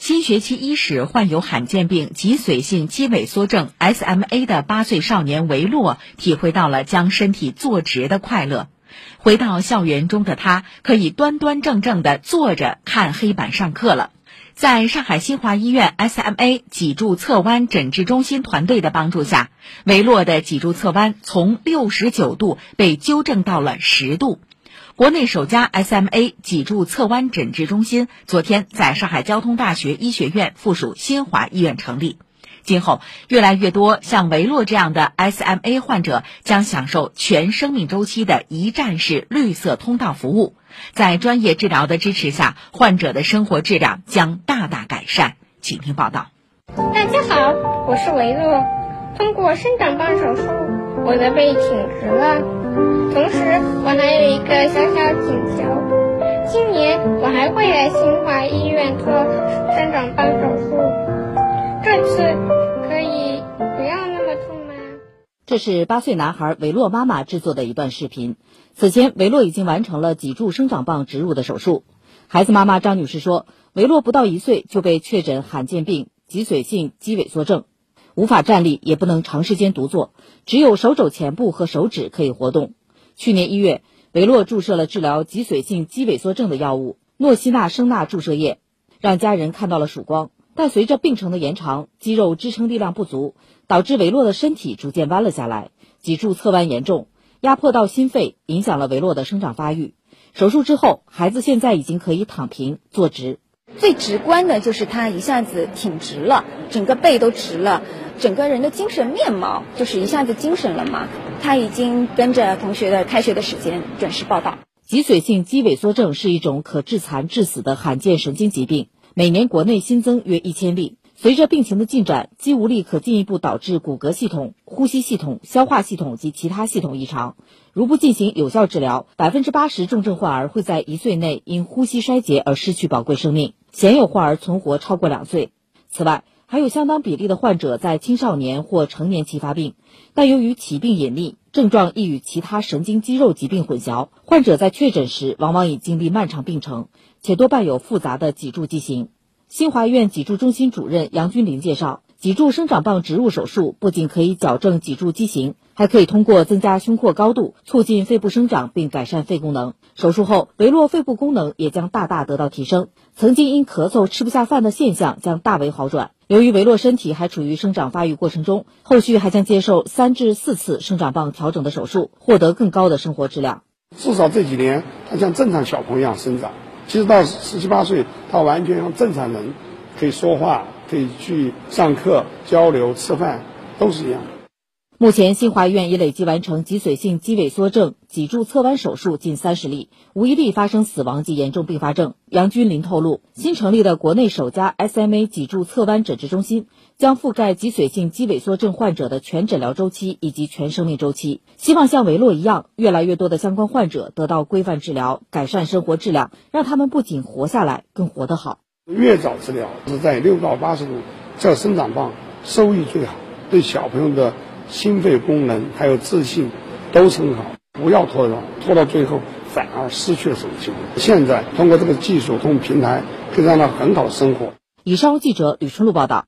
新学期伊始，患有罕见病脊髓性肌萎缩症 （SMA） 的八岁少年维洛体会到了将身体坐直的快乐。回到校园中的他，可以端端正正地坐着看黑板上课了。在上海新华医院 SMA 脊柱侧弯诊治中心团队的帮助下，维洛的脊柱侧弯从六十九度被纠正到了十度。国内首家 SMA 脊柱侧弯诊治中心昨天在上海交通大学医学院附属新华医院成立。今后，越来越多像维洛这样的 SMA 患者将享受全生命周期的一站式绿色通道服务。在专业治疗的支持下，患者的生活质量将大大改善。请听报道。大家好，我是维洛。通过生长棒手术，我的背挺直了。同时，我还有一个小小请求：今年我还会来新华医院做生长棒手术。这次可以不要那么痛吗？这是八岁男孩维洛妈妈制作的一段视频。此前，维洛已经完成了脊柱生长棒植入的手术。孩子妈妈张女士说：“维洛不到一岁就被确诊罕见病脊髓性肌萎缩症，无法站立，也不能长时间独坐，只有手肘前部和手指可以活动。去年一月，维洛注射了治疗脊髓性肌萎缩症的药物诺西那生钠注射液，让家人看到了曙光。但随着病程的延长，肌肉支撑力量不足，导致维洛的身体逐渐弯了下来，脊柱侧弯严重。”压迫到心肺，影响了维洛的生长发育。手术之后，孩子现在已经可以躺平坐直。最直观的就是他一下子挺直了，整个背都直了，整个人的精神面貌就是一下子精神了嘛。他已经跟着同学的开学的时间准时报到。脊髓性肌萎缩症是一种可致残致死的罕见神经疾病，每年国内新增约一千例。随着病情的进展，肌无力可进一步导致骨骼系统、呼吸系统、消化系统及其他系统异常。如不进行有效治疗，百分之八十重症患儿会在一岁内因呼吸衰竭而失去宝贵生命，鲜有患儿存活超过两岁。此外，还有相当比例的患者在青少年或成年期发病，但由于起病隐匿，症状易与其他神经肌肉疾病混淆，患者在确诊时往往已经历漫长病程，且多伴有复杂的脊柱畸形。新华医院脊柱中心主任杨君林介绍，脊柱生长棒植入手术不仅可以矫正脊柱畸形，还可以通过增加胸廓高度，促进肺部生长并改善肺功能。手术后，维洛肺部功能也将大大得到提升，曾经因咳嗽吃不下饭的现象将大为好转。由于维洛身体还处于生长发育过程中，后续还将接受三至四次生长棒调整的手术，获得更高的生活质量。至少这几年，他像正常小朋友一样生长。其实到十七八岁，他完全像正常人，可以说话，可以去上课、交流、吃饭，都是一样。目前，新华医院已累计完成脊髓性肌萎缩症脊柱侧弯手术近三十例，无一例发生死亡及严重并发症。杨军林透露，新成立的国内首家 SMA 脊柱侧弯诊治中心将覆盖脊髓性肌萎缩症患者的全诊疗周期以及全生命周期，希望像维洛一样，越来越多的相关患者得到规范治疗，改善生活质量，让他们不仅活下来，更活得好。越早治疗是在六到八十度，这生长棒收益最好，对小朋友的。心肺功能还有自信都很好，不要拖着拖到最后反而失去了什么机会。现在通过这个技术，通过平台，可以让他很好的生活。以上记者吕春露报道。